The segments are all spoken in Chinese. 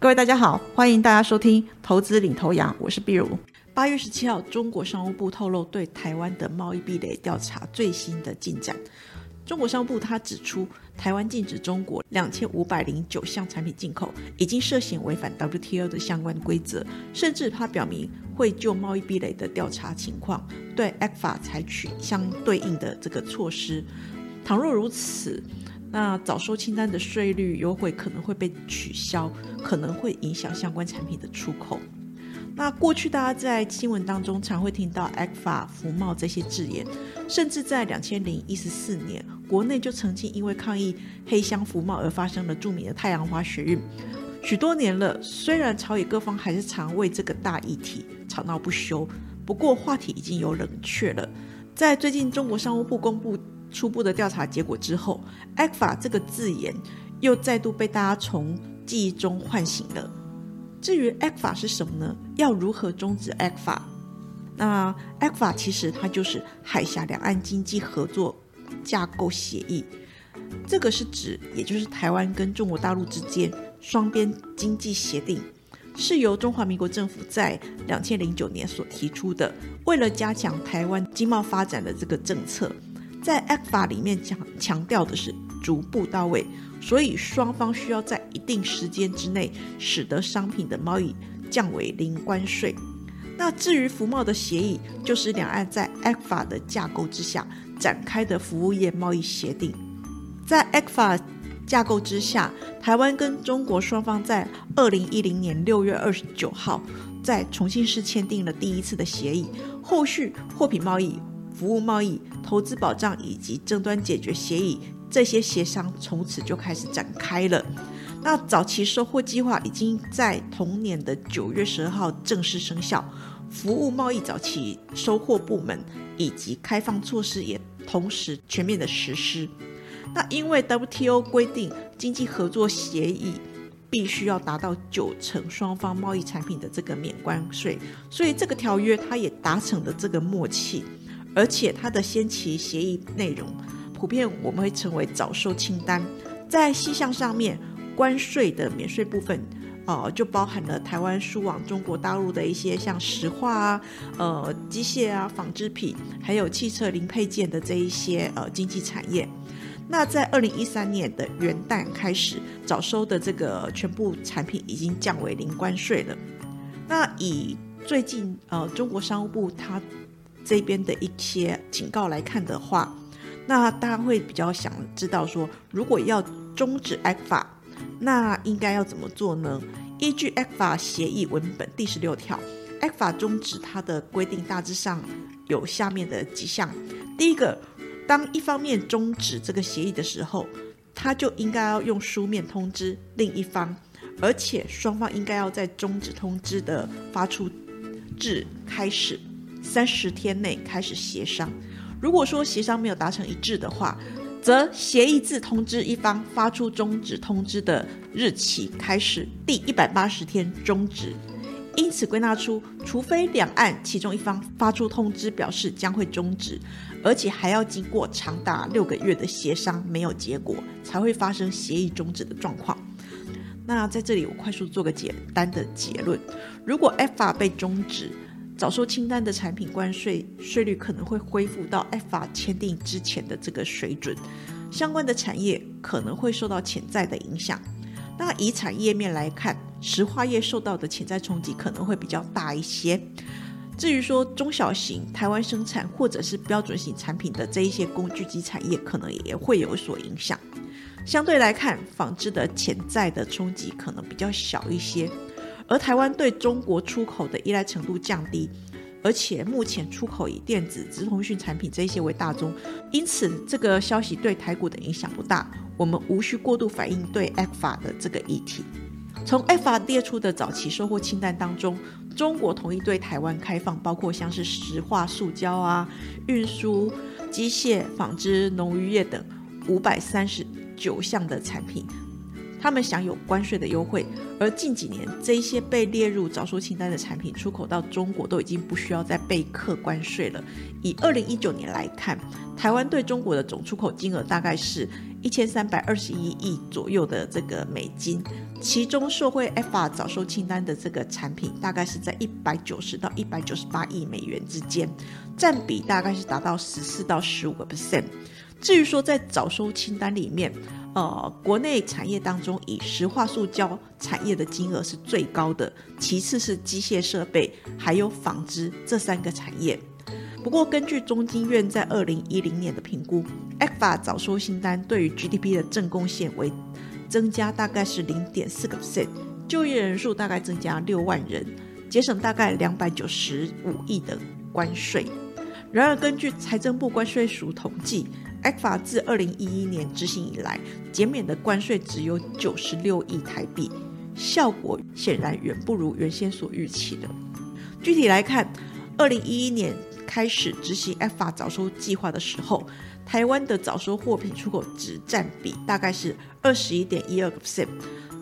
各位大家好，欢迎大家收听投资领头羊，我是碧如。八月十七号，中国商务部透露对台湾的贸易壁垒调查最新的进展。中国商务部他指出，台湾禁止中国两千五百零九项产品进口，已经涉嫌违反 WTO 的相关规则，甚至他表明会就贸易壁垒的调查情况对 ECFA 采取相对应的这个措施。倘若如此，那早收清单的税率优惠可能会被取消，可能会影响相关产品的出口。那过去大家在新闻当中常会听到 “ECFA” 服贸这些字眼，甚至在两千零一十四年，国内就曾经因为抗议黑箱福茂而发生了著名的太阳花学运。许多年了，虽然朝野各方还是常为这个大议题吵闹不休，不过话题已经有冷却了。在最近中国商务部公布。初步的调查结果之后，“ECFA” 这个字眼又再度被大家从记忆中唤醒了。至于 “ECFA” 是什么呢？要如何终止 “ECFA”？那 “ECFA” 其实它就是海峡两岸经济合作架构协议，这个是指，也就是台湾跟中国大陆之间双边经济协定，是由中华民国政府在两千零九年所提出的，为了加强台湾经贸发展的这个政策。在 ECFA 里面强强调的是逐步到位，所以双方需要在一定时间之内，使得商品的贸易降为零关税。那至于服贸的协议，就是两岸在 ECFA 的架构之下展开的服务业贸易协定。在 ECFA 架构之下，台湾跟中国双方在二零一零年六月二十九号在重庆市签订了第一次的协议，后续货品贸易。服务贸易、投资保障以及争端解决协议，这些协商从此就开始展开了。那早期收获计划已经在同年的九月十二号正式生效，服务贸易早期收获部门以及开放措施也同时全面的实施。那因为 WTO 规定经济合作协议必须要达到九成双方贸易产品的这个免关税，所以这个条约它也达成了这个默契。而且它的先期协议内容，普遍我们会称为早收清单。在细项上面，关税的免税部分，呃，就包含了台湾输往中国大陆的一些像石化啊、呃机械啊、纺织品，还有汽车零配件的这一些呃经济产业。那在二零一三年的元旦开始，早收的这个全部产品已经降为零关税了。那以最近呃中国商务部它这边的一些警告来看的话，那大家会比较想知道说，如果要终止 ECFA，那应该要怎么做呢？依据 ECFA 协议文本第十六条，ECFA 终止它的规定大致上有下面的几项：第一个，当一方面终止这个协议的时候，他就应该要用书面通知另一方，而且双方应该要在终止通知的发出至开始。三十天内开始协商。如果说协商没有达成一致的话，则协议自通知一方发出终止通知的日期开始第一百八十天终止。因此归纳出，除非两岸其中一方发出通知表示将会终止，而且还要经过长达六个月的协商没有结果，才会发生协议终止的状况。那在这里我快速做个简单的结论：如果 F 法被终止。早收清单的产品关税税率可能会恢复到 ECFA 签订之前的这个水准，相关的产业可能会受到潜在的影响。那以产业面来看，石化业受到的潜在冲击可能会比较大一些。至于说中小型台湾生产或者是标准型产品的这一些工具机产业，可能也会有所影响。相对来看，纺织的潜在的冲击可能比较小一些。而台湾对中国出口的依赖程度降低，而且目前出口以电子、资通讯产品这些为大宗，因此这个消息对台股的影响不大。我们无需过度反映对 ECFA 的这个议题。从 ECFA 列出的早期收获清单当中，中国同意对台湾开放，包括像是石化、塑胶啊、运输、机械、纺织、农渔业等五百三十九项的产品。他们享有关税的优惠，而近几年这一些被列入早收清单的产品出口到中国都已经不需要再被课关税了。以二零一九年来看，台湾对中国的总出口金额大概是一千三百二十一亿左右的这个美金，其中受惠 FR 早收清单的这个产品大概是在一百九十到一百九十八亿美元之间，占比大概是达到十四到十五个 percent。至于说在早收清单里面，呃，国内产业当中以石化塑胶产业的金额是最高的，其次是机械设备，还有纺织这三个产业。不过，根据中经院在二零一零年的评估，ECFA 早收清单对于 GDP 的正贡献为增加大概是零点四个 percent，就业人数大概增加六万人，节省大概两百九十五亿的关税。然而，根据财政部关税署统计，ECFA 自二零一一年执行以来，减免的关税只有九十六亿台币，效果显然远不如原先所预期的。具体来看，二零一一年开始执行 ECFA 早收计划的时候，台湾的早收货品出口值占比大概是二十一点一二个 percent。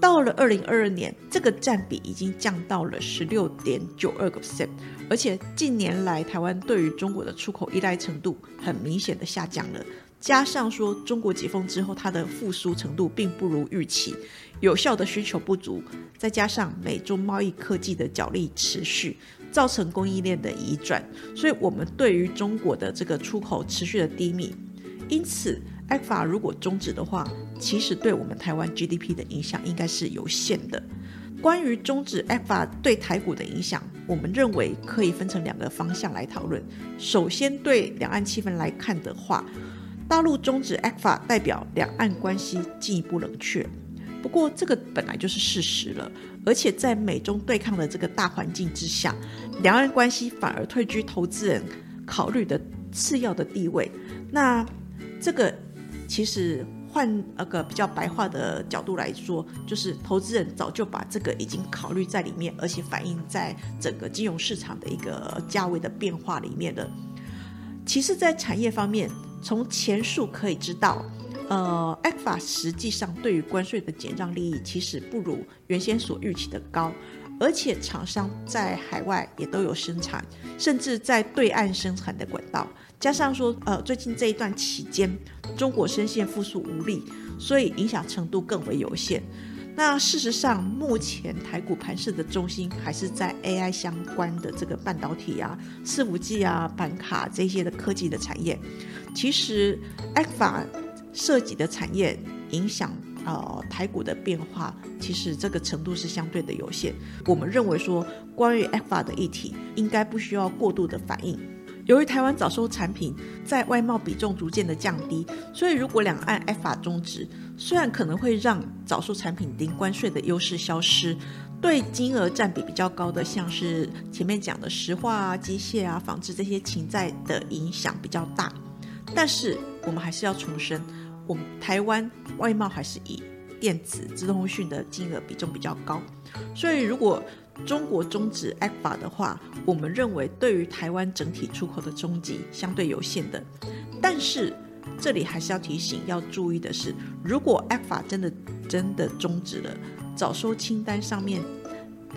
到了二零二二年，这个占比已经降到了十六点九二个 percent，而且近年来台湾对于中国的出口依赖程度很明显的下降了。加上说中国解封之后，它的复苏程度并不如预期，有效的需求不足，再加上美中贸易科技的角力持续，造成供应链的移转，所以我们对于中国的这个出口持续的低迷，因此。ECFA 如果终止的话，其实对我们台湾 GDP 的影响应该是有限的。关于终止 ECFA 对台股的影响，我们认为可以分成两个方向来讨论。首先，对两岸气氛来看的话，大陆终止 ECFA 代表两岸关系进一步冷却。不过，这个本来就是事实了，而且在美中对抗的这个大环境之下，两岸关系反而退居投资人考虑的次要的地位。那这个。其实换那个比较白话的角度来说，就是投资人早就把这个已经考虑在里面，而且反映在整个金融市场的一个价位的变化里面的。其实，在产业方面，从前述可以知道，呃 e f a 实际上对于关税的减让利益其实不如原先所预期的高。而且厂商在海外也都有生产，甚至在对岸生产的管道。加上说，呃，最近这一段期间，中国深陷复苏无力，所以影响程度更为有限。那事实上，目前台股盘势的中心还是在 AI 相关的这个半导体啊、四五 G 啊、板卡这些的科技的产业。其实 a p a 涉及的产业影响。呃，台股的变化其实这个程度是相对的有限。我们认为说，关于 FA 的议题应该不需要过度的反应。由于台湾早收产品在外贸比重逐渐的降低，所以如果两岸 FA 终止，虽然可能会让早收产品零关税的优势消失，对金额占比比较高的，像是前面讲的石化啊、机械啊、纺织这些潜在的影响比较大。但是我们还是要重申。我们台湾外贸还是以电子、资通讯的金额比重比较高，所以如果中国终止 ECFA 的话，我们认为对于台湾整体出口的冲击相对有限的。但是这里还是要提醒要注意的是，如果 ECFA 真的真的终止了，早收清单上面。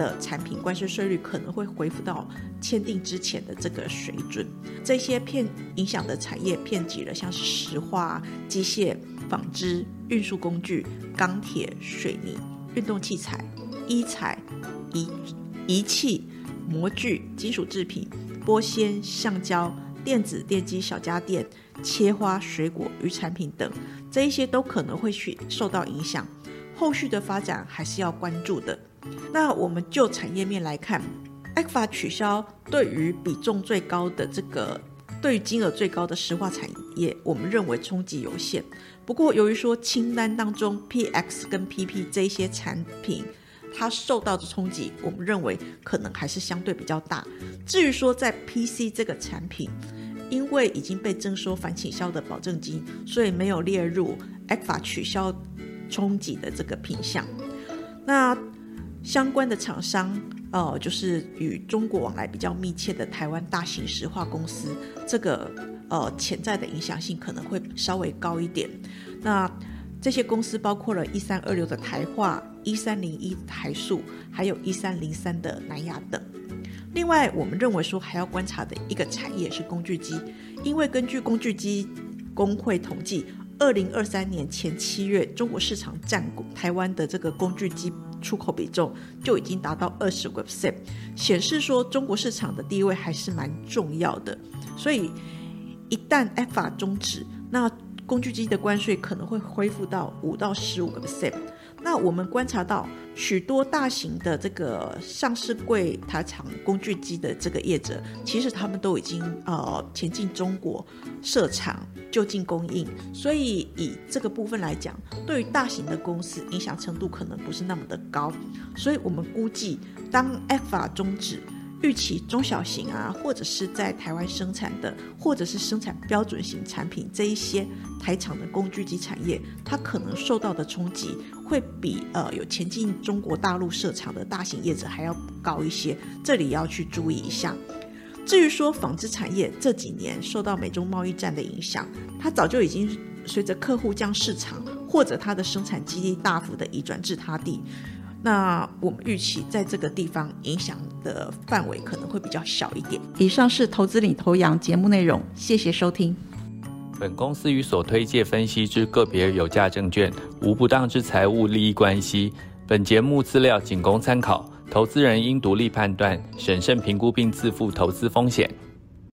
的产品关税税率可能会恢复到签订之前的这个水准。这些片影响的产业遍及了像是石化、机械、纺织、运输工具、钢铁、水泥、运动器材、医材、仪仪器、模具、金属制品、玻纤、橡胶、电子电机、小家电、切花、水果、鱼产品等，这一些都可能会去受到影响。后续的发展还是要关注的。那我们就产业面来看，ECFA 取消对于比重最高的这个，对于金额最高的石化产业，我们认为冲击有限。不过，由于说清单当中 PX 跟 PP 这些产品，它受到的冲击，我们认为可能还是相对比较大。至于说在 PC 这个产品，因为已经被征收反倾销的保证金，所以没有列入 ECFA 取消冲击的这个品项。那相关的厂商，呃，就是与中国往来比较密切的台湾大型石化公司，这个呃潜在的影响性可能会稍微高一点。那这些公司包括了一三二六的台化、一三零一台塑，还有一三零三的南亚等。另外，我们认为说还要观察的一个产业是工具机，因为根据工具机工会统计。二零二三年前七月，中国市场占台湾的这个工具机出口比重就已经达到二十个 percent，显示说中国市场的地位还是蛮重要的。所以一旦 FTA 终止，那工具机的关税可能会恢复到五到十五个 percent。那我们观察到许多大型的这个上市柜台厂工具机的这个业者，其实他们都已经呃前进中国设厂就近供应，所以以这个部分来讲，对于大型的公司影响程度可能不是那么的高，所以我们估计当 F 法终止。预期中小型啊，或者是在台湾生产的，或者是生产标准型产品这一些台厂的工具机产业，它可能受到的冲击会比呃有前进中国大陆设厂的大型业者还要高一些，这里要去注意一下。至于说纺织产业这几年受到美中贸易战的影响，它早就已经随着客户将市场或者它的生产基地大幅的移转至他地。那我们预期在这个地方影响的范围可能会比较小一点。以上是投资领头羊节目内容，谢谢收听。本公司与所推介分析之个别有价证券无不当之财务利益关系。本节目资料仅供参考，投资人应独立判断、审慎评估并自负投资风险。